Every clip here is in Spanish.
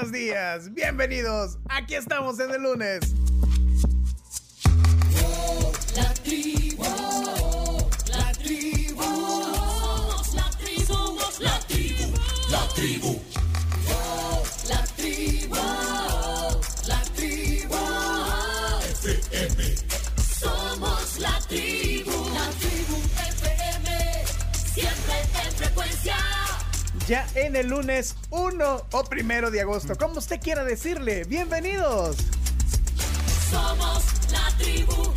buenos días, bienvenidos. Aquí estamos en el lunes. La tribu, la tribu, somos la tribu, somos la tribu, la tribu. Ya en el lunes 1 o primero de agosto, como usted quiera decirle. Bienvenidos. Somos la tribu,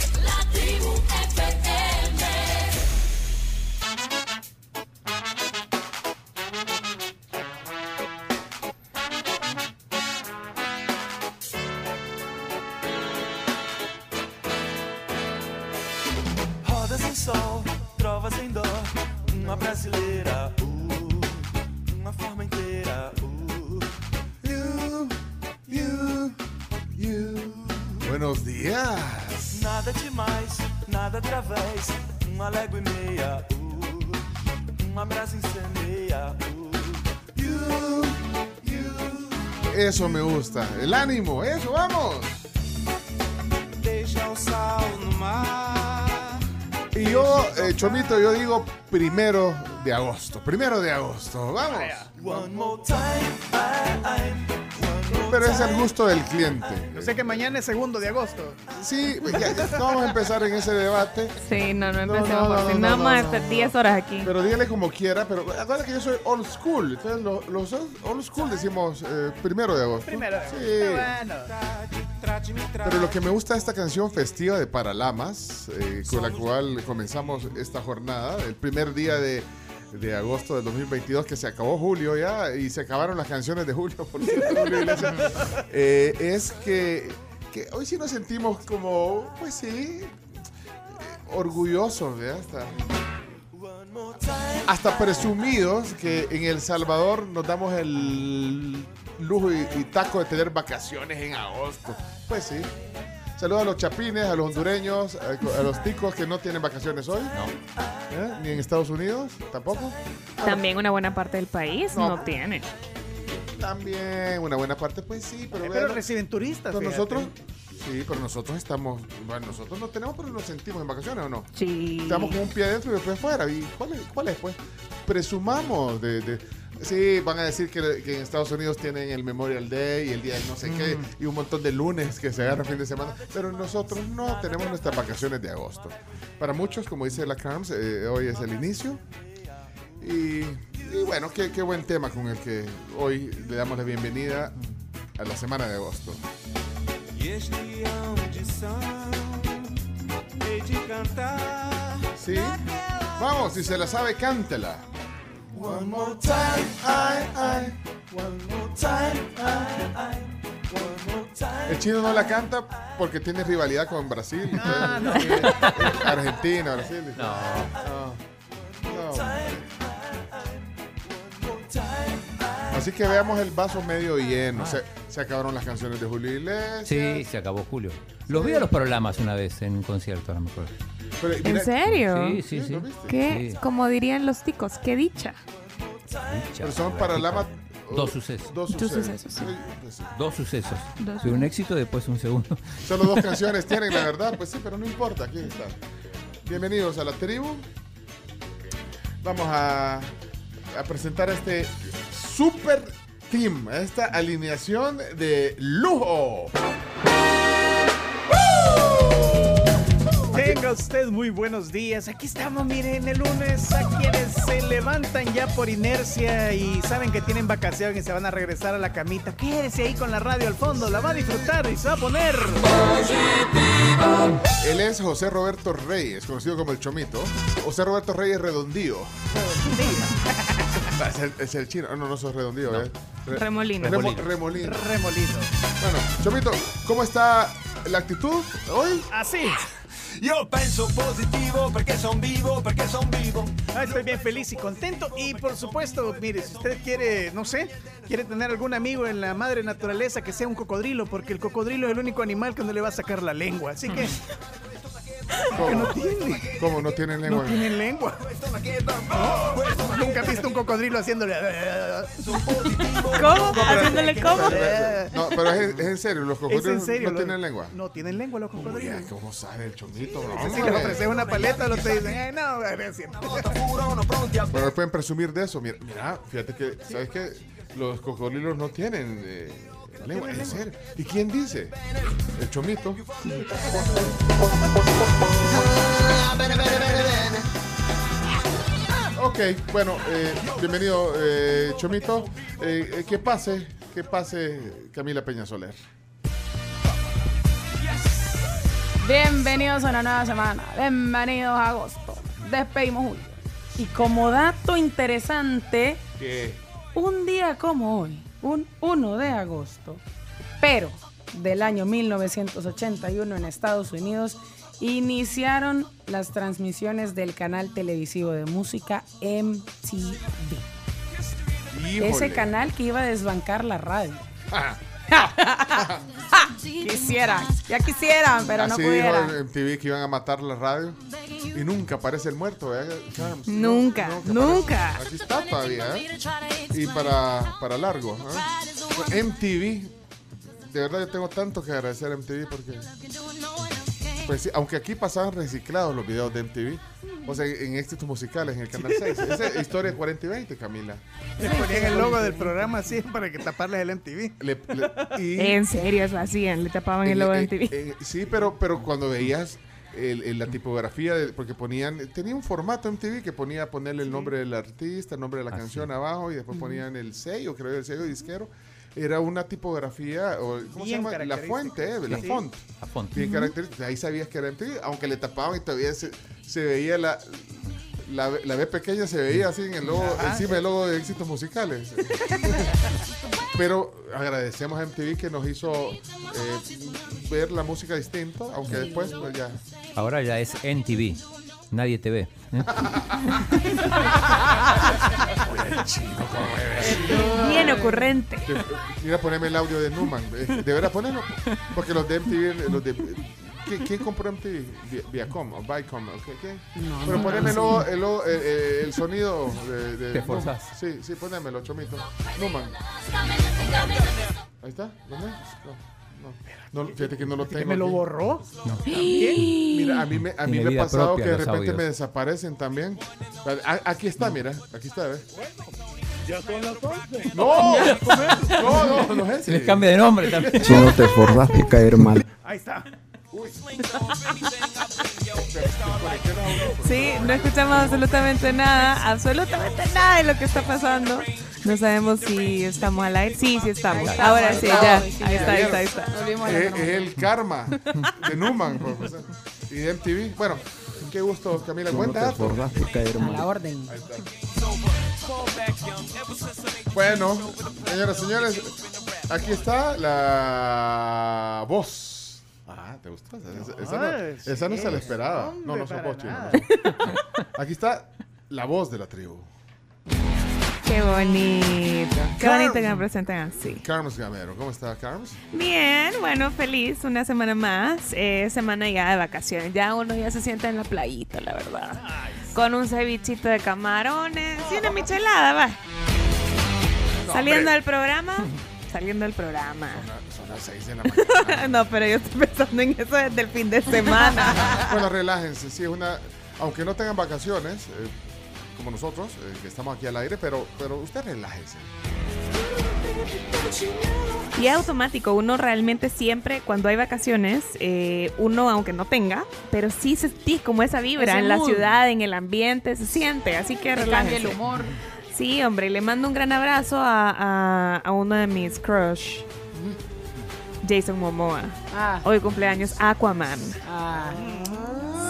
Nada demais, nada através. Uma légua e meia, uh, uma brasa incendeia, uh. You, you. Eso me gusta. El ánimo, eso, vamos. Deixa o sal no mar. Y yo, eh, Chomito, yo digo primero de agosto. Primero de agosto, vamos. One more time, I, I, one more Pero es el gusto del cliente. Yo sé que mañana es segundo de agosto. Sí, ya, vamos a empezar en ese debate. Sí, no, no No, empecemos no, no, porque no, nada no, más no. 10 horas aquí. Pero dígale como quiera, pero acuérdate que yo soy old school. Entonces, lo- los old school decimos eh, primero de agosto. Primero. Sí. Bueno. Trate-me, trate. Pero lo que me gusta de esta canción festiva de Paralamas, eh, con la cual comenzamos esta jornada, el primer día de, de agosto del 2022, que se acabó julio ya, y se acabaron las canciones de julio, por cierto, Julio Iglesias, eh, es que, que hoy sí nos sentimos como, pues sí, orgullosos, ¿verdad? Hasta, hasta presumidos que en El Salvador nos damos el lujo y, y taco de tener vacaciones en agosto. Pues sí. Saludos a los chapines, a los hondureños, a, a los ticos que no tienen vacaciones hoy. No. Ni en Estados Unidos, tampoco. También una buena parte del país No. no, tiene. También una buena parte, pues sí, pero, Eh, Pero vean, reciben turistas. pero fíjate. nosotros, sí, pero nosotros estamos, bueno, nosotros no tenemos, pero nos sentimos en vacaciones o no. Sí. Estamos con un pie adentro y después fuera. ¿Y cuál es, cuál es pues? Presumamos de, de- Sí, van a decir que, que en Estados Unidos tienen el Memorial Day y el día de no sé qué y un montón de lunes que se agarran fin de semana, pero nosotros no tenemos nuestras vacaciones de agosto. Para muchos, como dice la Carms, eh, hoy es el inicio. Y, y bueno, qué, qué buen tema con el que hoy le damos la bienvenida a la semana de agosto. ¿Sí? Vamos, si se la sabe, cántela. One more time, I, I. One more time, I, I. One more time. El chino no la canta porque tiene rivalidad con Brasil. Ah, no. Argentina, Brasil. No. No. Así que veamos el vaso medio lleno. Se, se acabaron las canciones de Julio Iglesias. Sí, se acabó Julio. Los vi a los programas una vez en un concierto, a lo mejor. Pero, ¿En serio? Sí, sí, ¿Sí? sí. ¿Lo viste? ¿Qué? Sí. Como dirían los ticos, qué dicha. Pero son para Lama. Dos sucesos. Dos Dos sucesos. sucesos, sí. Sí, sí. Dos sucesos. Dos De un éxito, después un segundo. Solo dos canciones tienen, la verdad. Pues sí, pero no importa. Aquí está. Bienvenidos a la tribu. Vamos a, a presentar este super team, esta alineación de lujo. Tenga usted muy buenos días. Aquí estamos, miren, el lunes a quienes se levantan ya por inercia y saben que tienen vacaciones y se van a regresar a la camita. Quédese ahí con la radio al fondo, la va a disfrutar y se va a poner. Él es José Roberto Reyes, conocido como el Chomito. José Roberto Reyes Redondío. Ah, Es el, es el chino. Ah, no, no sos redondío, ¿eh? Re- Remolino. Remo- remolino. Remolino. Bueno, Chomito, ¿cómo está la actitud hoy? Así. Io penso positivo perché son vivo, perché son vivo. Ah, estoy bien feliz y contento. Y por supuesto, mire, si usted quiere, no sé, quiere tener algún amigo en la madre naturaleza que sea un cocodrilo, porque el cocodrilo es el único animal que no le va a sacar la lengua. Así que ¿Cómo? no tiene. ¿Cómo no tienen No lengua? tienen lengua. Nunca has visto un cocodrilo haciéndole. ¿Cómo? ¿Haciéndole cómo? No, pero es, es en serio, los Es cocodrilos en serio. no lo- tienen lengua. No tienen lengua los cocodrilos. ay, ¿cómo sabe el chomito? No, Si hombre. les ofreces una paleta, los te dicen, "Ay, no, gracias. Pero pueden presumir de eso. Mira, mira, fíjate que, ¿sabes qué? Los cocodrilos no tienen eh, ¿Y quién dice? El chomito. Ok, bueno, eh, bienvenido, eh, Chomito. Eh, eh, que pase, que pase Camila Peña Soler. Bienvenidos a una nueva semana. Bienvenidos a agosto. Despedimos julio. Y como dato interesante, un día como hoy, un 1 de agosto, pero del año 1981 en Estados Unidos, iniciaron las transmisiones del canal televisivo de música MTV. híjole. Ese canal que iba a desbancar la radio. Quisieran, ya quisieran, pero no así dijo pudieran. en MTV que iban a matar la radio. Y nunca aparece el muerto, ¿verdad? Charms? Nunca, aparece. nunca. Aquí está todavía, ¿eh? Y para, para largo. ¿eh? MTV, de verdad yo tengo tanto que agradecer a MTV porque, pues sí, aunque aquí pasaban reciclados los videos de MTV, o sea, en éxitos musicales en el Canal 6. Esa es historia 40 y 20, Camila. Le ponían el logo del programa así para que taparles el MTV. Le- le- y- En serio, eso hacían, le tapaban el logo de en- MTV. en- sí, pero, pero cuando veías el- el- la tipografía, de- porque ponían, tenía un formato MTV que ponía ponerle el nombre del artista, el nombre de la canción abajo y después ponían el sello, creo el sello disquero. Era una tipografía, o, ¿cómo se llama? La fuente, eh, la font. A fondo. Bien característica. Ahí sabías que era MTV, aunque le tapaban y todavía se, se veía la, la, la B pequeña, se veía así en el logo, encima del logo de éxitos musicales. Pero agradecemos a MTV que nos hizo eh, ver la música distinto, aunque después pues ya. Ahora ya es NTV. Nadie te ve. Bien ocurrente. Te- Mira, poneme el audio de Newman. eh, De verdad, ponelo. Porque los de MTV, los de. ¿Qué- ¿Quién compró MTV? Vi- Viacom o Viacom. ¿ok? ¿Qué? Pero poneme el, logo- el, logo- el- el- el sonido de. de Te forzás. Sí, sí, ponémelo, chomito. Newman. Ahí está, ¿dónde? No, no. No, fíjate que no lo Que tengo. me lo borró. Mira, a mí me, a mí me ha pasado propia que de repente audios. me desaparecen también. A- aquí está, mira. Aquí está, ¿ves? No, no, no, no es Se les cambia de nombre también. Si no te esforzas de caer mal. Ahí está. Sí, no escuchamos absolutamente nada, absolutamente nada de lo que está pasando. No sabemos si estamos al aire. Sí, sí estamos. Ahora sí, ya. Ahí está, ahí está, ahí está. Es, el karma de Numan profesor. y de MTV. Bueno, qué gusto, Camila. Caer A la orden. Bueno, señoras y señores, aquí está la voz. Ah, ¿te gustó? Esa, esa no, esa no se la esperaba. hombre, No, no sos. Aquí está la voz de la tribu. Qué bonito. Qué bonito que me presenten así. Carlos Gamero. ¿Cómo está, Carlos? Bien, bueno, feliz. Una semana más. Eh, semana ya de vacaciones. Ya uno ya se sienta en la playita, la verdad. Con un cevichito de camarones y una michelada, va. Saliendo hombre. del programa. Saliendo del programa. Son las 6 de la mañana. No, pero yo estoy pensando en eso desde el fin de semana. bueno, relájense. Sí, es una. Aunque no tengan vacaciones, eh, como nosotros, eh, que estamos aquí al aire, pero, pero usted relájese. Y es automático, uno realmente siempre, cuando hay vacaciones, eh, uno aunque no tenga, pero sí sentís como esa vibra Ese en la ciudad, en el ambiente, se siente, así que cambia el relájense. humor. Sí, hombre, y le mando un gran abrazo a, a- a uno de mis crush, Jason Momoa. Ah, Hoy cumpleaños Aquaman. ah.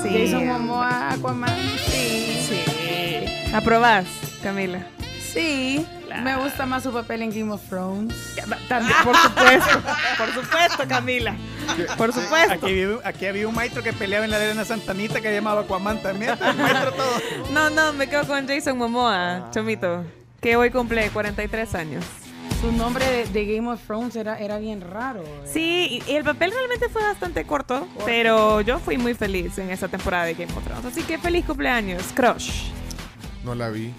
Sí. Jason Momoa, Aquaman. Sí. Sí. ¿Aprobás, Camila? Sí, me gusta más su papel en Game of Thrones. También, por supuesto. por supuesto, Camila. Por supuesto. Aquí había, aquí había un maestro que peleaba en la arena Santanita que llamaba Aquaman también. Maestro todo. No, no, me quedo con Jason Momoa, Chomito, que hoy cumple 43 años. Su nombre de, de Game of Thrones era, era bien raro. ¿verdad? Sí, y y el papel realmente fue bastante corto, pero yo fui muy feliz en esa temporada de Game of Thrones. Así que feliz cumpleaños, Crush. No la vi.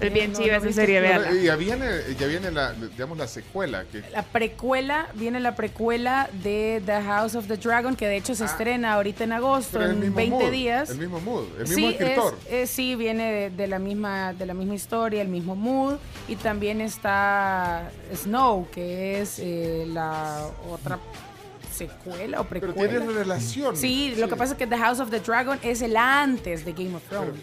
Es bien no, chiva no esa serie, y ya viene, ya viene la, digamos, la secuela. Que, La precuela, viene la precuela de The House of the Dragon, que de hecho se estrena ahorita en agosto, Ah. pero el en mismo 20 mood, días. El mismo mood, el mismo sí, escritor. es- es- sí, viene de, de la misma, de la misma historia, el mismo mood. Y también está Snow, que es eh, la otra secuela o pero precuela. tiene relación. Sí, lo que pasa es que The House of the Dragon es el antes de Game of Thrones.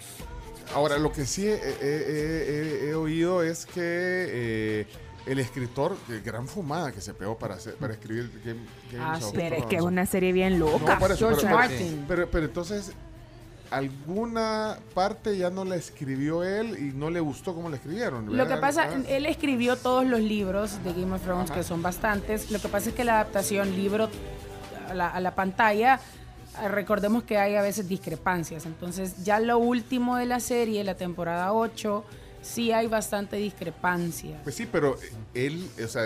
Ahora, lo que sí he, he- he- he- he oído es que eh, el escritor, que gran fumada que se pegó para, hacer, para escribir Game, Games Ah. Pero es que es una serie bien loca. No, por eso, George pero, Martin. Pero, pero entonces, alguna parte ya no la escribió él y no le gustó cómo la escribieron. Lo que pasa, él escribió todos los libros de Game of Thrones, Ajá. que son bastantes. Lo que pasa es que la adaptación libro a la, a la pantalla, recordemos que hay a veces discrepancias. Entonces, ya lo último de la serie, la temporada 8, sí hay bastante discrepancia. Pues sí, pero él, o sea,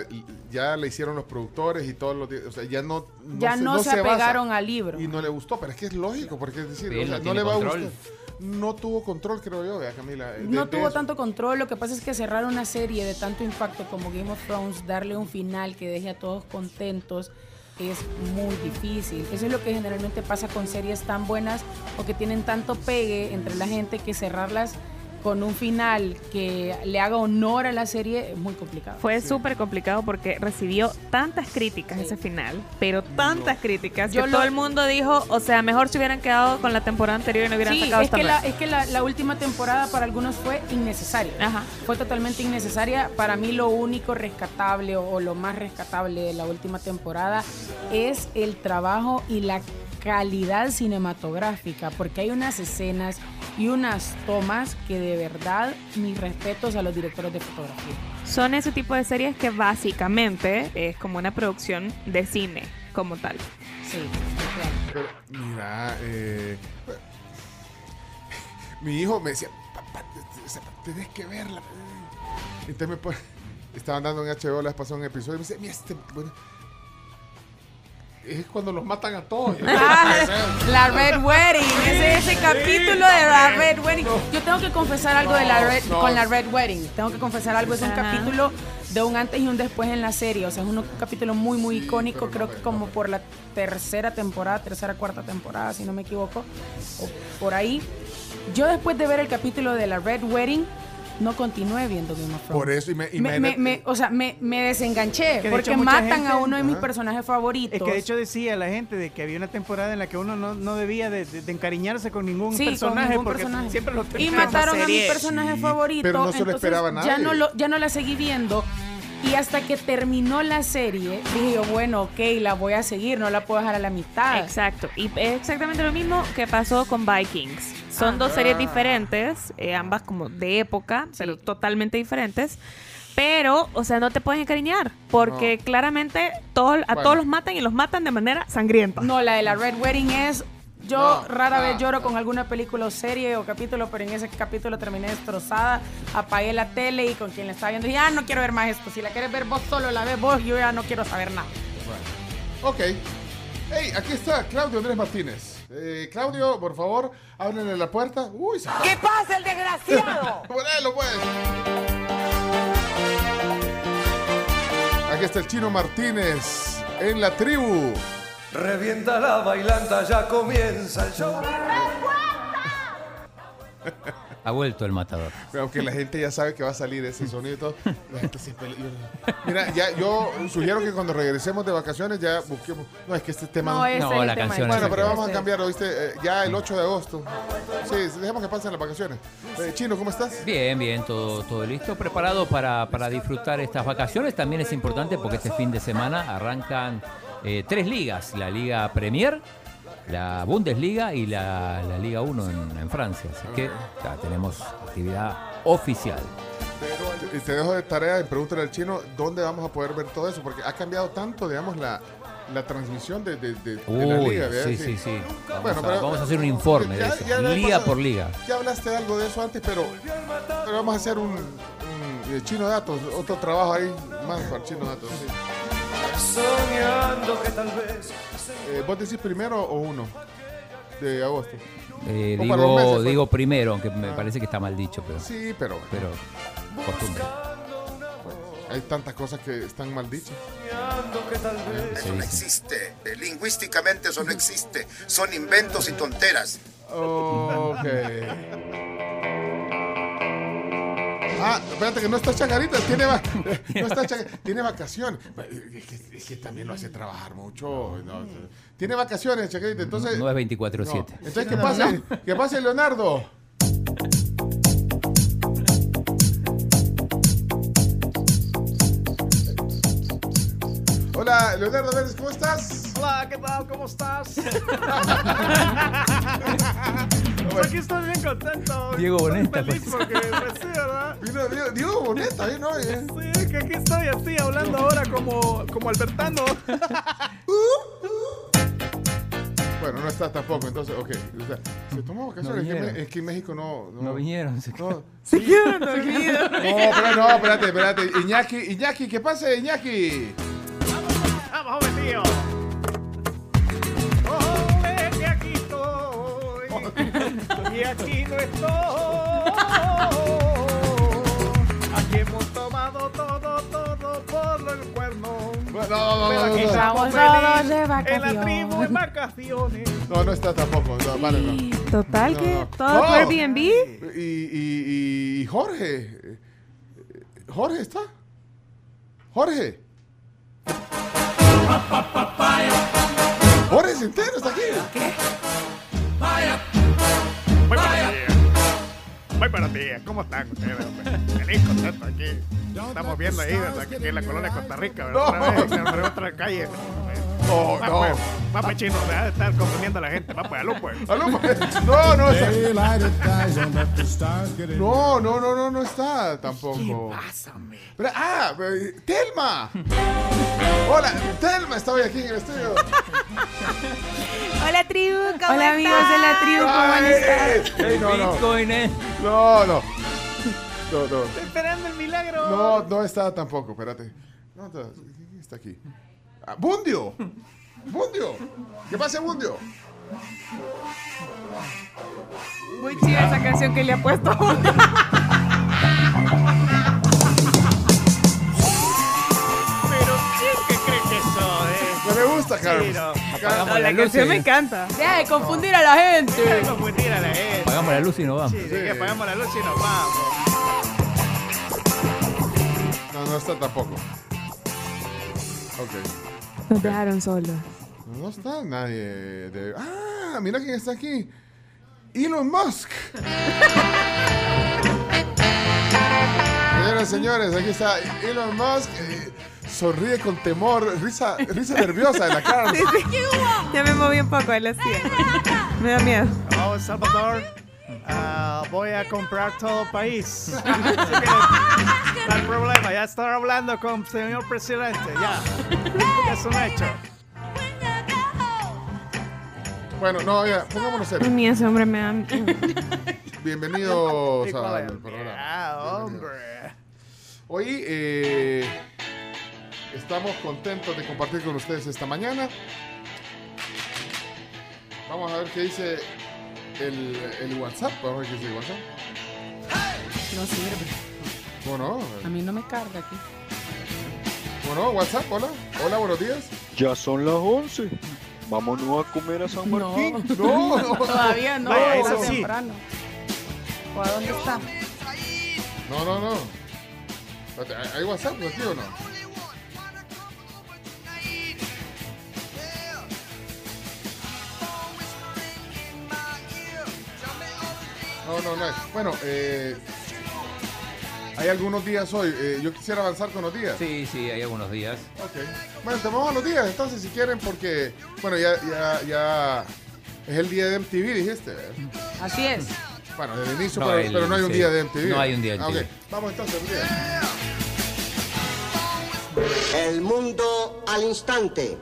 ya le hicieron los productores y todos los, o sea, ya no, ya no, se, basa. apegaron al libro. Y no le gustó, pero es que es lógico, porque es decir, o sea, no no, le va control. a gustar. No tuvo control, creo yo, vea, Camila. de- No de tuvo eso. tanto control, lo que pasa es que cerrar una serie de tanto impacto como Game of Thrones, darle un final que deje a todos contentos, es muy difícil. Eso es lo que generalmente pasa con series tan buenas o que tienen tanto pegue entre la gente que cerrarlas con un final que le haga honor a la serie es muy complicado. Fue súper complicado porque recibió tantas críticas ese final, pero tantas críticas Yo que lo- todo el mundo dijo, o sea, mejor se hubieran quedado con la temporada anterior y no hubieran Sí, sacado es esta que, la, es que la, la última temporada para algunos fue innecesaria. Ajá. Fue totalmente innecesaria. Para mí lo único rescatable o, o lo más rescatable de la última temporada es el trabajo y la calidad cinematográfica, porque hay unas escenas y unas tomas que de verdad mis respetos a los directores de fotografía. Son ese tipo de series que básicamente es como una producción de cine como tal. Sí, claro. Pero, mira, eh, mi hijo me decía, papá, te- te- tenés que verla. Entonces me estaban dando en HBO las pasó un episodio y me dice, mira, este, bueno, es cuando los matan a todos. Ah, la Red Wedding, ese ese capítulo de la Red Wedding. Yo tengo que confesar algo de la Red, no. con la Red Wedding. Tengo que confesar algo, es un Ajá. capítulo de un antes y un después en la serie. O sea, es un capítulo muy, muy Sí, icónico. Creo que no como por la tercera temporada, tercera, cuarta temporada, si no me equivoco. O por ahí. Yo después de ver el capítulo de la Red Wedding, no continué viendo Game of Thrones. Por eso, y me, Me- me- imagínate- me- o sea, me, me desenganché Que de porque hecho matan gente- a uno de mis Ajá. personajes favoritos. Es que de hecho decía la gente de que había una temporada en la que uno no, no debía de, de- de encariñarse con ningún Sí, con personaje ningún porque personaje. siempre lo Y mataron a mi personaje Sí, favorito. pero no se lo esperaba Ya no, lo, ya no la seguí viendo. Y hasta que terminó la serie, dije yo, bueno, ok, la voy a seguir, no la puedo dejar a la mitad. Exacto. Y es exactamente lo mismo que pasó con Vikings. Son dos series diferentes, eh, ambas como de época, pero totalmente diferentes. Pero, o sea, no te puedes encariñar, porque claramente todos, a Bueno. todos los matan y los matan de manera sangrienta. No, la de la Red Wedding es. Yo No, rara no, vez lloro no. con alguna película o serie o capítulo, pero en ese capítulo terminé destrozada. Apagué la tele y con quien la estaba viendo, dije, ah, no quiero ver más esto. Si la quieres ver vos solo, la ves vos, yo ya no quiero saber nada. Ok. Hey, aquí está Claudio Andrés Martínez. Eh, Claudio, por favor, ábrenle la puerta. Uy, se ¿Qué pasa, el desgraciado? Ponelo, pues. Aquí está el chino Martínez en la tribu. Revienta la bailanta, ya comienza el show. Ha vuelto el matador. Pero aunque la gente ya sabe que va a salir ese sonido y todo, la gente siempre... Mira, ya yo sugiero que cuando regresemos de vacaciones ya busquemos... No, es que este tema... No, No, es el la tema canción es Bueno, pero vamos a cambiar, ¿oíste? Eh, ya el 8 de agosto. Sí, dejemos que pasen las vacaciones. Eh, Chino, ¿cómo estás? Bien, bien, todo, todo listo, preparado para, para disfrutar estas vacaciones. También es importante porque este fin de semana arrancan eh, tres ligas, la Liga Premier, la Bundesliga y la, la Liga 1 en, en Francia. Así que ya tenemos actividad oficial. Y te dejo de tarea y pregúntale al chino dónde vamos a poder ver todo eso, porque ha cambiado tanto, digamos, la, la transmisión de, de- de- de la liga. ¿verdad? sí, sí, sí. Vamos, Bueno, a, pero- vamos a hacer un informe de eso, ya liga por liga. Ya hablaste algo de eso antes, pero, pero vamos a hacer un, un- Chino Datos, otro trabajo ahí, más para Chino Datos. sí. Soñando que tal vez Eh, ¿Vos decís primero o uno de agosto? Eh, digo, meses, pues. digo primero, aunque me parece que está mal dicho, pero, Sí, pero pero costumbre. hay tantas cosas que están mal dichas. Eso no existe. Eh, Lingüísticamente eso no existe. Son inventos y tonteras. Ok. Ah, espérate que no está Chacarita, tiene, va- no está tiene vacaciones. Es que, es que también lo hace trabajar mucho. ¿no? Tiene vacaciones, Chacarita, entonces... No es 24-7. no. Entonces, ¿qué pasa? ¿Qué pasa, Leonardo? Hola, Leonardo Vélez, ¿cómo estás? Hola, ¿qué tal? ¿Cómo estás? Pues aquí estoy bien contento. Diego Estoy Boneta, feliz pues. porque, pues sí, ¿verdad? Vino Diego, Diego Boneta, ¿eh? ¿no? Eh. Sí, que aquí estoy así hablando ahora como, como Albertano. Bueno, no está tampoco, entonces, ok. O sea, se tomó vacaciones. es, que, me- es que en México no. No, No vinieron. se- No, Se quedaron dormidos. no, pero no, espérate, espérate. Iñaki, Iñaki, ¿qué pasa, Iñaki? Vamos, joven mío. Y aquí no estoy. Aquí hemos tomado todo, todo por el cuerno. No, no, Pero no, aquí no, no, estamos todos de en la vacaciones. tribu en vacaciones. no, no está tampoco. No, vale, no. Total No, que no. todo No. por Airbnb. Y, y, y Jorge. Jorge está. Jorge. Jorge Centeno está aquí. Muy buenos días. Muy buenos días. ¿Cómo están ustedes? hombre? Feliz, contento aquí. Estamos viendo ahí, ¿verdad? Aquí en la colonia de Costa Rica, ¿verdad? No. Otra vez, en otra calle. No, Va, no. pues, va, pues, chino, deja de estar confundiendo a la gente. Va, pues, aló, pues. Aló, No, no está. No, no, no, no, no está tampoco. Pásame. Pero- ah, eh, Telma. Hola, Telma está hoy aquí en el estudio. Hola, tribu. ¿cómo Hola, amigos de la tribu, ¿cómo Ay, estado? ey, no, no, Bitcoin, eh. no, no. No, no. Estoy esperando el milagro. No, no está tampoco, espérate. No, está, ¿quién está aquí? Ah, Bundio. Bundio. ¿Qué pasa, Bundio? Muy chida esa canción que le ha puesto. Pero, ¿quién que cree que soy? No me gusta, Carlos. Apagamos la la luz. canción me encanta. Deja de confundir a la gente. Quiero confundir a la gente. Apagamos la luz y nos vamos. Sí, que apagamos la luz y nos vamos. No, no está tampoco. Ok. Nos dejaron solos. No está nadie de... Ah, mira quién está aquí. Elon Musk. Señoras y señores, aquí está Elon Musk. eh, sonríe con temor, risa, risa nerviosa en la cara. Ya me moví un poco de la silla. Me da miedo. Oh, Salvador. Ah, voy a comprar todo el país. No hay problema, ya estoy hablando con el señor presidente. Ya. Es un hecho. Bueno, no, ya, pongámonos A serios. mí ese hombre me da. Bienvenidos al programa. Ah, hombre. Hoy eh, estamos contentos de compartir con ustedes esta mañana. Vamos a ver qué dice el, el WhatsApp. Vamos a ver qué dice el WhatsApp. No sirve. ¿Cómo no? A mí no me carga aquí. ¿Cómo no? WhatsApp, hola. Hola, buenos días. Ya son las 11. Vámonos a comer a San Martín. No, no. Todavía no, Vaya, está sí. temprano. ¿O a dónde está? No, no, no. ¿Hay hay WhatsApp aquí o no? No, no, no. Bueno, eh, hay algunos días hoy. eh, yo quisiera avanzar con los días. Sí, sí, hay algunos días. Ok. Bueno, te vamos a los días entonces si quieren porque, bueno, ya, ya, ya es el día de MTV, dijiste. Así es. Bueno, desde el inicio, No, pero, el- pero no hay un día de MTV. No hay un día de Ah, ok. MTV. Vamos entonces, un día. El mundo al instante.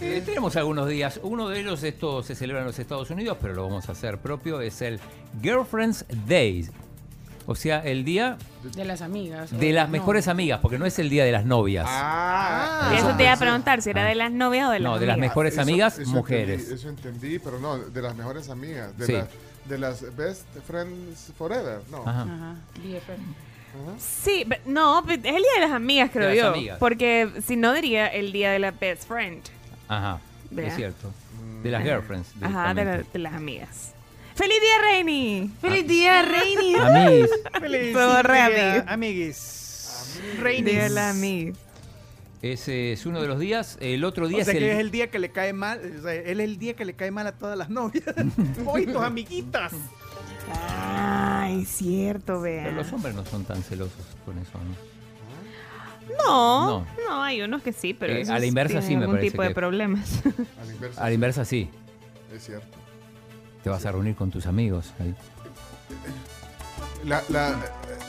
Eh, tenemos algunos días. Uno de ellos, esto se celebra en los Estados Unidos, pero lo vamos a hacer propio, es el Girlfriend's Day. O sea, el día De las amigas. de las no. mejores amigas, porque no es el día de las novias. Ah, Y eso Ah. te iba a preguntar si era de las novias o de las No, de las mejores Eso- amigas, eso mujeres. Entendí, eso entendí, pero no, de las mejores amigas. De, Sí. las, de las best friends forever. No. Ajá. Ajá. Sí, no, es el día de las amigas, creo De las yo. amigas. Porque si no diría el día de la best friend. Ajá, Vea. es cierto. De las girlfriends. Ajá, de, la- directamente. de las amigas. ¡Feliz día, Reini! ¡Feliz día, Reini! Amiguis. Feliz Todo re día, amiguis. amiguis. Día de las amigas. Ese es uno de los días. El otro día O sea es que el. es el día que le cae mal, o sea, él es el día que le cae mal a todas las novias. Hoy tus amiguitas. Ay, cierto, vea. Pero los hombres no son tan celosos con eso, ¿no? No, hay unos que sí, pero Eh, esos a la inversa sí me algún parece tipo de problemas. A la inversa. A la inversa sí. Es cierto. Te vas a reunir con tus amigos. ahí. La- la-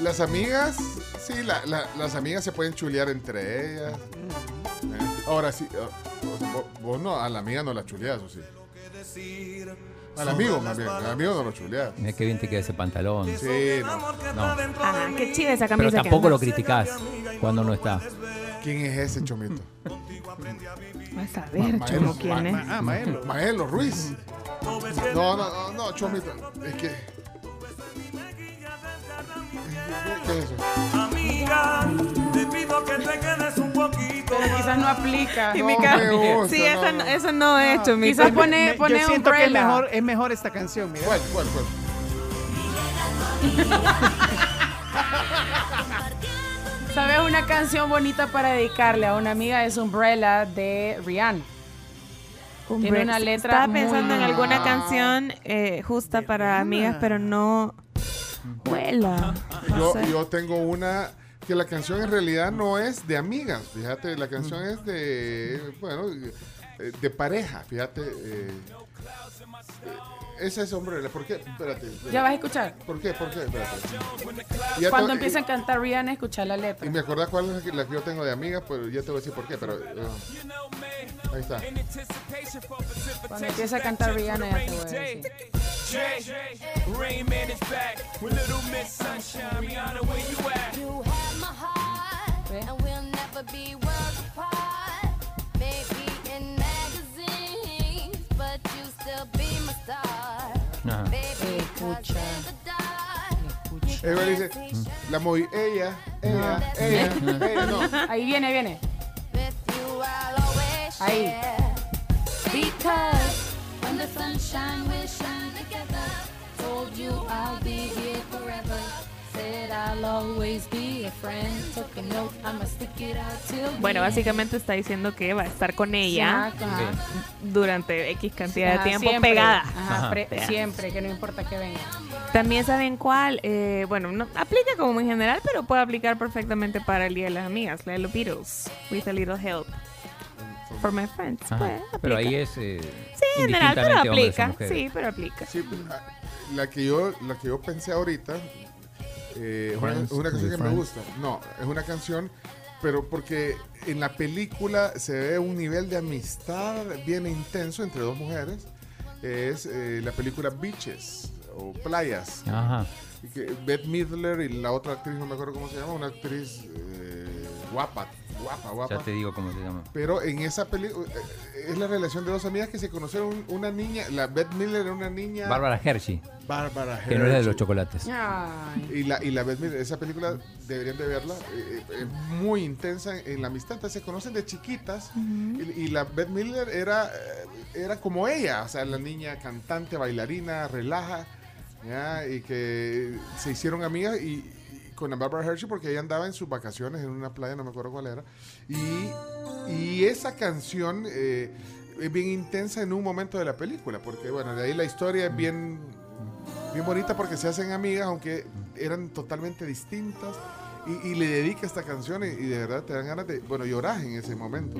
las amigas, sí, la- la- las amigas se pueden chulear entre ellas. Eh, Ahora sí, vos, vos no, a la amiga no la chuleas, ¿o sí? Al amigo, más bien. Al amigo no lo chuleas. Mira qué bien te queda ese pantalón. Sí, no. No. Ajá, qué chida esa Pero camisa. que tampoco lo andas. criticás cuando no está. ¿Quién es ese chomito? Vas a ver, Ma- Chomo, Maelo, quién Ma- es. Ah, Maelo. Maelo Ruiz. No, no, no, no, chomito. Es que. ¿Qué es eso? Amiga, te pido que te quedes un poquito Pero quizás no aplica. Y No me gusta, sí, no, eso, no, no. eso no es, Chomito. Quizás pone, pone yo siento que es mejor, es mejor esta canción, mira. ¿Cuál, cuál, cuál? ¿Sabes una canción bonita para dedicarle a una amiga? Es Umbrella de Rihanna. Tiene una letra Estaba muy pensando en alguna canción eh, justa para amigas, pero no. Huela. No Yo, sé. yo tengo una que la canción en realidad no es de amigas, fíjate, la canción es de, bueno, de pareja, fíjate. eh, esa es hombre, ¿por qué? Espérate. espérate. ¿Ya vas a escuchar? ¿Por qué? ¿Por qué? Espérate. Cuando te- empieza a cantar Rihanna, escuchar la Y letra. me acordás cuál es la que, yo tengo de amigas, pero ya te voy a decir por qué, pero... eh, ahí está. Cuando empieza a cantar Rihanna, ya te voy a decir. Rainman Ella dice, la moví, ella, ella, ella, ella, no. Ahí viene, viene. with you I'll always Ahí. Because when the sunshine will shine together, told you I'll be here forever. Said I'll always be a friend. Took a note, I'ma stick it out till the Bueno, básicamente está diciendo que va a estar con ella durante X cantidad de tiempo siempre. pegada. Ajá, Ajá. siempre, que no importa que venga. También saben cuál, eh, bueno, no aplica como en general, pero puede aplicar perfectamente para el Día de las Amigas, la de los Beatles, With a Little Help. For my friends. Pues, Pero aplica. ahí es. eh, Sí, en general, pero aplica. Sí, pero aplica. Sí, ah, la que yo, la que yo pensé ahorita eh, es una, canción que me gusta. No, es una canción, pero porque en la película se ve un nivel de amistad bien intenso entre dos mujeres. Es eh, la película Beaches o Playas. Ajá. Y que Beth Midler y la otra actriz, no me acuerdo cómo se llama, una actriz eh, guapa, guapa, guapa. Ya te digo cómo se llama. Pero en esa película eh, es la relación de dos amigas que se conocieron. Una niña, la Beth Miller era una niña. Bárbara Hershey, Bárbara que no era de Hershey. los chocolates. Ay. Y la, y la Beth Miller, esa película deberían de verla. eh, eh, es muy intensa en la amistad. Entonces, se conocen de chiquitas. y, y la Beth Miller era, eh, era como ella. O sea, la niña cantante, bailarina, relaja. ¿ya? Y que se hicieron amigas y con la Barbara Hershey porque ella andaba en sus vacaciones en una playa, no me acuerdo cuál era. Y, y esa canción eh, es bien intensa en un momento de la película, porque bueno, de ahí la historia es bien, bien bonita porque se hacen amigas, aunque eran totalmente distintas. Y, y le dedica esta canción y, y de verdad te dan ganas de, bueno, llorar en ese momento.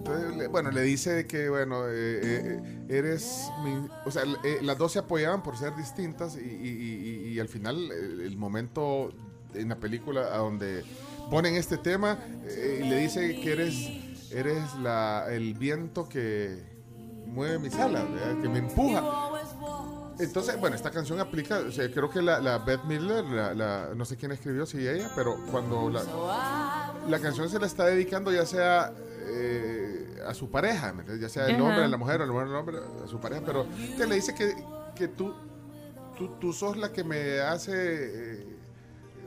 Entonces, bueno, le dice que, bueno, eh, eh, eres mi... O sea, eh, las dos se apoyaban por ser distintas y, al final el, momento en la película a donde ponen este tema eh, y le dice que eres, eres la, el viento que mueve mis alas, que me empuja. Entonces, bueno, esta canción aplica, o sea, creo que la, la Beth Midler, la, la- no sé quién escribió, si ella, pero cuando la, la canción se la está dedicando ya sea eh, a su pareja, ya sea el Ajá. hombre, a la mujer, o la mujer, al hombre, a su pareja, pero que le dice que, que tú, tú, tú sos la que me hace eh,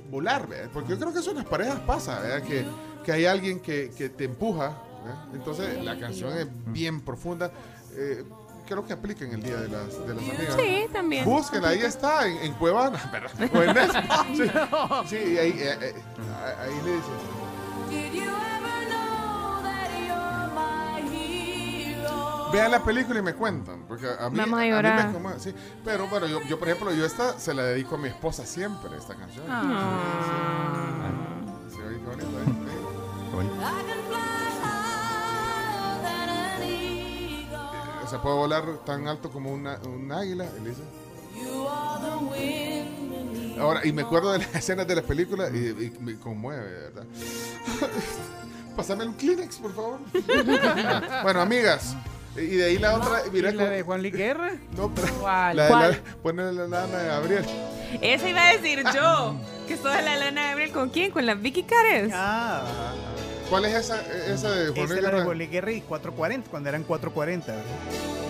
volar, ¿verdad? porque yo creo que eso en las parejas pasa, ¿verdad? Que, que hay alguien que, que te empuja, ¿verdad? entonces la canción es bien profunda. eh, Creo que aplica en el Día de las, de las Amigas. Sí, también. Búsquenla, ahí está, en, en Cuevana. ¿verdad? O en Nespa. Sí, sí, y ahí, eh, eh, ahí le dice. Vean la película y me cuentan, porque a mí, Vamos a mí llorar. me conmueve, sí. Pero bueno, yo, yo, por ejemplo, yo esta se la dedico a mi esposa siempre, esta canción. Ah. Sí, oye, qué bonito, ¿eh? O sea, puedo volar tan alto como una, un águila, Elisa. Ahora, y me acuerdo de las escenas de la película y, y me conmueve, de ¿verdad? Pásame un Kleenex, por favor. bueno, amigas. Y de ahí la otra, mira, ¿Y la con- de Juan Luis Guerra? no, pero ¿Cuál? la de ¿Cuál? la, ponle la lana de Gabriel. Esa iba a decir yo. Que sos la lana de Gabriel. ¿Con quién? ¿Con la Vicky Cares? Ah, ¿Cuál es esa, esa de Juan esa Luis era de Guerra? Juan Luis Guerra y 440, cuando eran 440.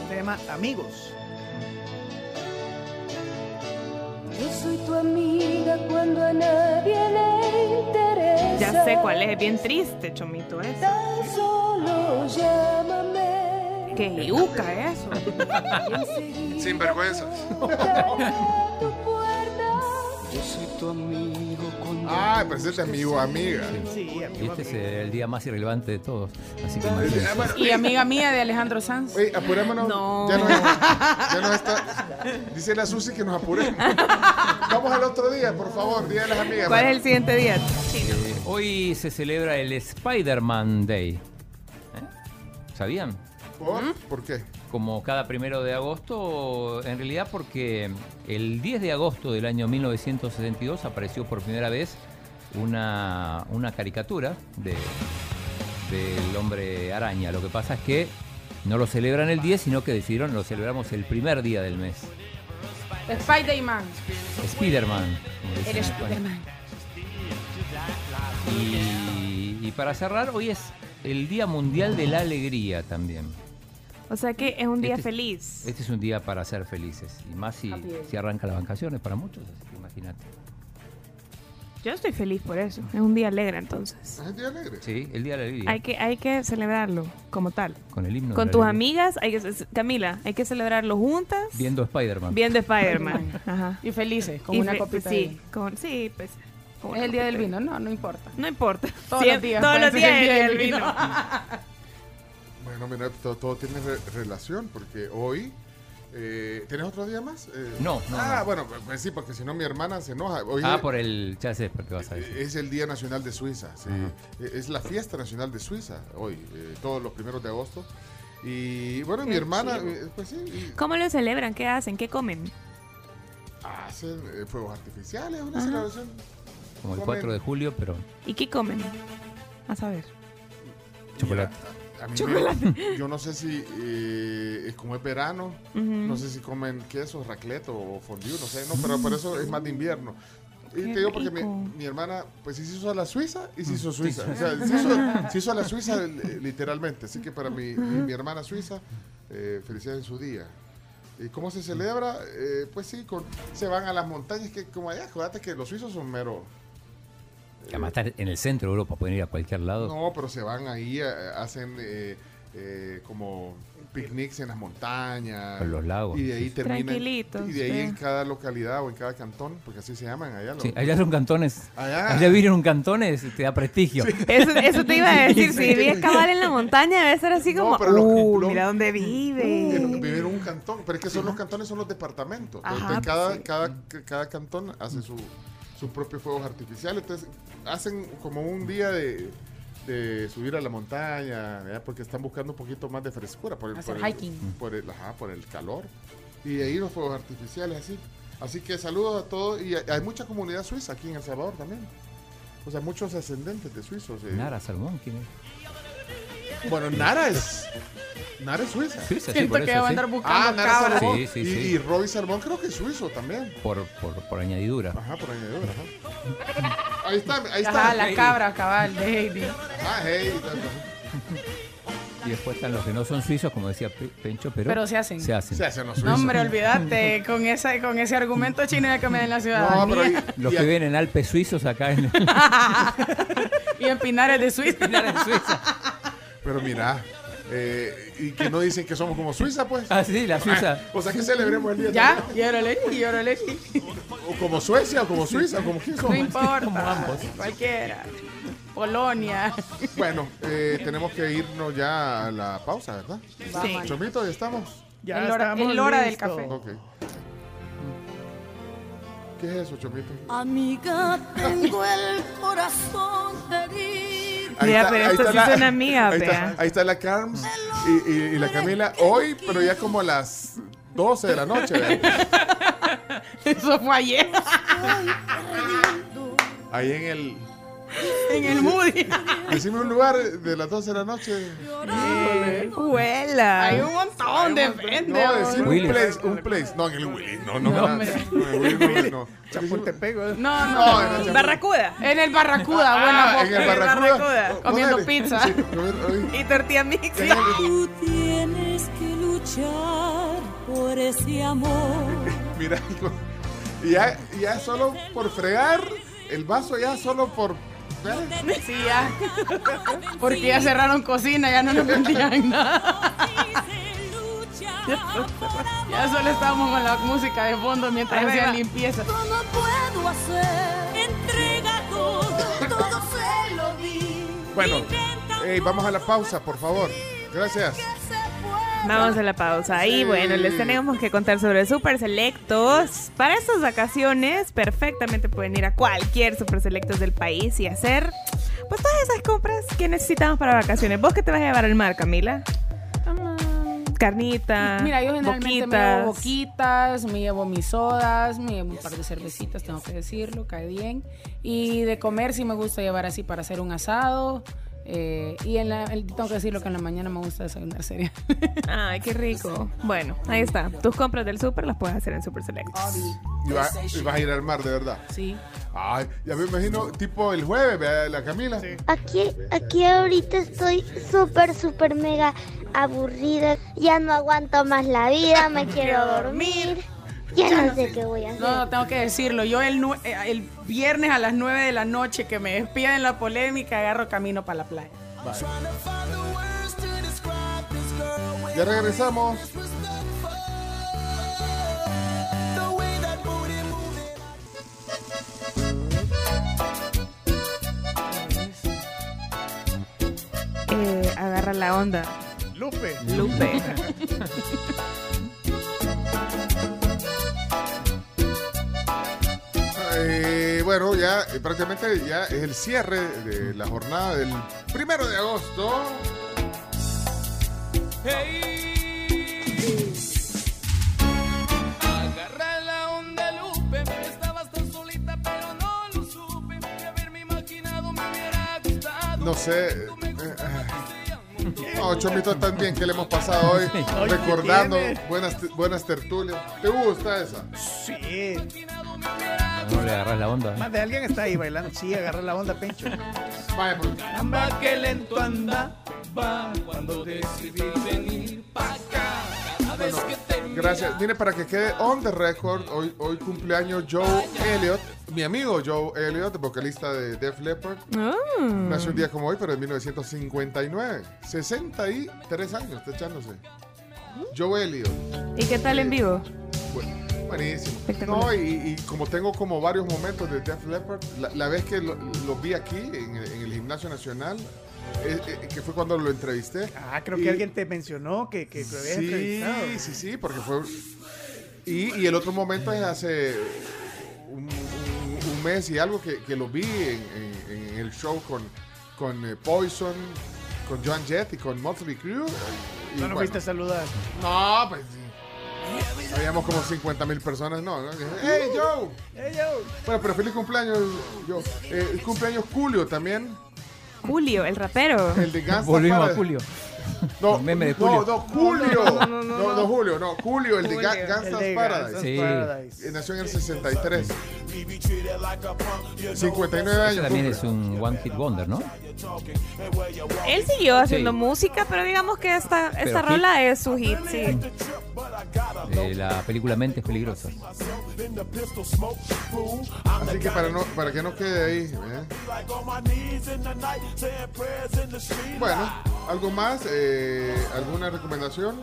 Se llama Amigos. Yo soy tu amiga cuando a nadie le interesa. Ya sé cuál es. Es bien triste, chomito, eso. Tan solo llámame. Qué yuca eso. Sin vergüenza. tu puerta. Yo soy tu amigo Ah, pero ese es amigo amiga. Sí, Y amigo, este es el día más irrelevante de todos. Así que imagínense. bueno, Y amiga mía de Alejandro Sanz. Oye, apurémonos. No. Ya, no, ya no está. Dice la Susi que nos apuremos. Vamos al otro día, por favor, Día de las Amigas. ¿Cuál es el siguiente día? Eh, hoy se celebra el Spider-Man Day. ¿Eh? ¿Sabían? ¿Por? ¿Por qué? Como cada primero de agosto, en realidad porque el 10 de agosto del año 1972 apareció por primera vez una, una caricatura de, del hombre araña. Lo que pasa es que no lo celebran el 10, sino que decidieron lo celebramos el primer día del mes. Spider-Man. Spider-Man. España. Spider-Man. Y, y para cerrar, hoy es el Día Mundial de la Alegría también. O sea que es un día Este- feliz. Este es un día para ser felices. Y más si, si arranca las vacaciones para muchos, así que imagínate. Yo estoy feliz por eso. Es un día alegre entonces. ¿Es el día alegre? Sí, el Día de la Alegría. Hay que, hay que celebrarlo como tal. con el himno. de Con la tus alegría. amigas, hay que, Camila, hay que celebrarlo juntas. Viendo Spider-Man. Viendo Spider-Man. Ajá. Y felices, con Y una fe- copita Sí, de- con, sí, pues. Es el día del vino, no, no importa. No importa. Todos Siem- los días Todos los días el día del vino. vino. Bueno, mira, todo, todo tiene re- relación, porque hoy. Eh, ¿Tienes otro día más? Eh, No, no, Ah, no. bueno, pues sí, porque si no mi hermana se enoja. Hoy Ah, es- por el. Ya sé por qué vas a decir. Es el Día Nacional de Suiza, sí. Eh, Es la fiesta nacional de Suiza hoy, eh, todos los primeros de agosto. Y bueno, mi hermana, pues sí, y ¿Cómo lo celebran? ¿Qué hacen? ¿Qué comen? hacen eh, fuegos artificiales, una Ajá. celebración. Como el comen- 4 de julio, pero ¿Y qué comen? A saber. chocolate. A mí me- yo no sé si, eh, es como es verano, Ujú. no sé si comen queso, raclette o fondue, no sé, no, pero por eso es más de invierno. Y Qué te digo porque mi, rico. mi hermana, pues sí se hizo a la Suiza y se hizo Suiza. sí. O sea, se hizo, se hizo a la Suiza eh, literalmente. Así que para mi, mi, mi hermana suiza, eh, felicidades en su día. ¿Y cómo se celebra? Eh, pues sí, con, se van a las montañas, que como allá, acuérdate que los suizos son mero. Que además estar en el centro de Europa, pueden ir a cualquier lado. No, pero se van ahí, eh, hacen eh, eh, como picnics en las montañas. Con los lagos. Y de ahí terminan. Tranquilitos, Y de ahí sí. en cada localidad o en cada cantón, porque así se llaman allá. Sí, los- allá son cantones. Allá. Allá vivir en un cantón es- te da prestigio. Eso, eso te iba a decir. Sí. Si vivías cabal en la montaña, debe ser así No, como. pero lo- uh, lo- mira dónde no- vive. Vivir en un cantón, pero es que son los cantones, son los departamentos. Ajá, Entonces, cada, sí. cada, cada cantón hace su, sus propios fuegos artificiales. Entonces, hacen como un día de, de subir a la montaña, ¿verdad? porque están buscando un poquito más de frescura. Por el, Hacer por el- hiking. Por el, ajá, por el calor. Y de ahí los fuegos artificiales, así. Así que saludos a todos. Y hay, hay mucha comunidad suiza aquí en El Salvador también. O sea, muchos ascendentes de suizos. eh. Nara Salmón, ¿quién es? Bueno, Nara es. Nara es suiza. Suiza, sí, Siento por que eso, va a sí. andar buscando Ah, Nara cabras. Salmón. Sí, sí, y, sí. y Roy Salmón creo que es suizo también. Por, por, por añadidura. Ajá, por añadidura. Ajá. Ahí está, ahí Ajá, está. la cabra cabal de Heidi. Ah, hey. está, está. Y después están los que no son suizos, como decía Pe- Pencho, pero, Pero se hacen. Se hacen. Se hacen los No, suizos. hombre, olvídate. Con, esa, con ese argumento chino ya que me den la No, ciudadanía. pero ahí- Los y que a- vienen Alpes suizos acá en Y en Pinares de Suiza. en Suiza. Pero mira, eh, y que no dicen que somos como Suiza, pues. Ah, sí, la Suiza. O sea, que celebremos el día. Ya, también. y órale, y órale. O como Suecia, o como Suiza, o como quién No somos. importa. Como ambos. Cualquiera. Polonia. Bueno, eh, tenemos que irnos ya a la pausa, ¿verdad? Sí. Chomito, ya estamos. Ya El hora- estamos el hora del café. Ok. ¿Qué es eso, Chomito? Amiga, tengo el corazón herido. Ya, pero esto sí suena amiga, ahí, vea. está, ahí está la Carms y, y- y la Camila hoy, pero ya como a las 12 de la noche. ¿verdad? Eso fue ayer. Ahí en el... En el Moody. Decime un lugar de las 12 de la noche. Huela. Hay un montón de gente. No, decime un place, un place. No, en el Willy. No, no, No, no. Chapultepec. No, No, Barracuda. En el Barracuda, buena Ah, boca. en el Barracuda. Comiendo pizza. Y tortilla mix. Tú tienes que luchar por ese amor. Mira, ya, y ya solo por fregar el vaso, ya solo por. ¿Vale? Sí, ya. Porque ya cerraron cocina, ya no nos vendían nada. Ya solo estábamos con la música de fondo mientras hacían limpieza. ¿Cómo puedo hacer? Entrega todo, todo se lo di. Bueno, vamos a la pausa, por favor. Gracias. Vamos a la pausa. Y bueno, les tenemos que contar sobre Super Selectos. Para estas vacaciones, perfectamente pueden ir a cualquier Super Selectos del país y hacer pues todas esas compras que necesitamos para vacaciones. ¿Vos qué te vas a llevar al mar, Camila? Carnita. Mira, yo generalmente me boquitas. llevo boquitas, me llevo mis sodas, me llevo un par de cervecitas, tengo que decirlo, cae bien. Y de comer sí me gusta llevar así para hacer un asado. Eh, y en la, el- tengo que decirlo que en la mañana me gusta desayunar cereal. Ay, qué rico. Bueno, ahí está. Tus compras del super las puedes hacer en Super Selectos. Y, va- y vas a ir al mar, de verdad. sí. Ay, ya me imagino, tipo el jueves, vea, la Camila. Aquí, aquí ahorita estoy súper, súper mega aburrida. Ya no aguanto más la vida, me quiero dormir. Ya no sé qué voy a hacer. No, no, tengo que decirlo. Yo el, eh, el viernes a las 9 de la noche que me despiden la polémica, agarro camino para la playa. Ya regresamos. Eh, agarra la onda. Lupe. Lupe. Eh, bueno, ya eh, prácticamente ya es el cierre de la jornada del primero de agosto. Agarra la onda, Lupe. Estabas tan solita, pero no lo supe. De haberme imaginado me hubiera gustado. No sé. eh, eh, no, Chomito, también que le hemos pasado hoy recordando buenas, buenas tertulias. ¿Te gusta esa? Sí. No le agarras la onda. Más de alguien está ahí bailando. Sí, agarra la onda, Pencho. Vaya, pues. Amba que lento anda. Va cuando decidí venir pa' acá. Cada vez que te Gracias. Mire, para que quede on the record, hoy, hoy cumpleaños Joe Elliott, mi amigo Joe Elliott, vocalista de Def Leppard. Mm. Nació un día como hoy, pero en 1959. 63 años, está echándose. Joe Elliott. ¿Y qué tal en vivo? Buenísimo. No, y, y como tengo como varios momentos de Def Leppard, la, la vez que lo, lo vi aquí en, el- en el Gimnasio Nacional, eh, eh, que fue cuando lo entrevisté. Ah, creo Y- que alguien te mencionó que, que lo habías Sí, entrevistado. sí, sí, porque fue... Y, y el otro momento es hace un, un- un mes y algo que, que lo vi en, en- en el show con, con eh, Poison, con Joan Jett y con Motley Crue. No nos bueno, fuiste a saludar. No, pues sí. Habíamos como 50 mil personas, no. no. ¡Hey, Joe! ¡Hey, Joe! Bueno, pero feliz cumpleaños, Joe. Eh, cumpleaños Julio también. Julio, el rapero. El de Gangsta Volvimos a. Julio. No, meme de no, Julio. no, Julio. No, No, no, no, no, no. Julio, no. Julio, el de Ga- El Gangsta's de Paradise. Gangsta's Sí. Paradise. Eh, Nació en el 63. 59 Ese años. también cumple. es un One Hit Wonder, ¿no? Él siguió haciendo Sí. música, pero digamos que esta, esta Pero hit. rola es su hit, sí. De la película Mentes Peligrosas. Así que para, no, para que no quede ahí. ¿eh? Bueno, ¿algo más? Eh, ¿Alguna recomendación?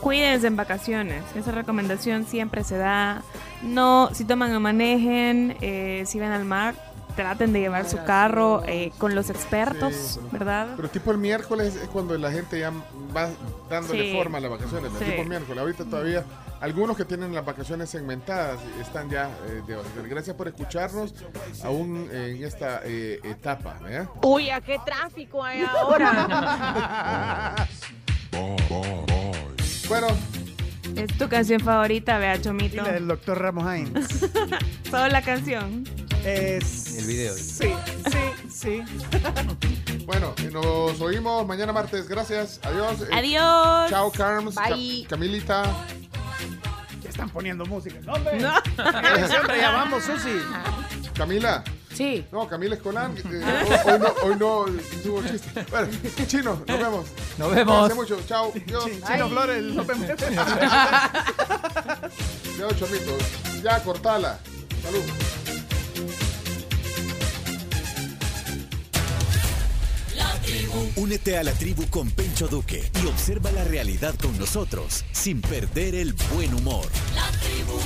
Cuídense en vacaciones. Esa recomendación siempre se da. No, si toman o manejen, eh, si van al mar, traten de llevar su carro eh, con los expertos, Sí. ¿verdad? Pero tipo el miércoles es cuando la gente ya va dándole Sí. forma a las vacaciones. Sí. Tipo el miércoles. Ahorita todavía algunos que tienen las vacaciones segmentadas están ya eh, de vacaciones. Gracias por escucharnos aún en esta eh, etapa. ¿eh? Uy, ¿a qué tráfico hay ahora? Bueno, Es tu canción favorita, vea, Chomito. Y la del doctor Ramos Hines. Solo la canción. Es... El video. Sí, sí, sí. bueno, nos oímos mañana martes. Gracias. Adiós. Eh, Adiós. Chao, Carms. Ca- Bye. Camilita. Ya están poniendo música. ¡No, hombre! No. Eh, Siempre ya vamos, Susi. Camila. Sí. No, Camila Escolán. eh, hoy, hoy no, hoy no tuvo chiste. Bueno, chino, nos vemos. Nos vemos. Hace mucho. Chao. Dios. Chino Flores, nos vemos. Ya, chomito. Ya, cortala. Salud. Únete a la tribu con Pencho Duque y observa la realidad con nosotros sin perder el buen humor. La tribu.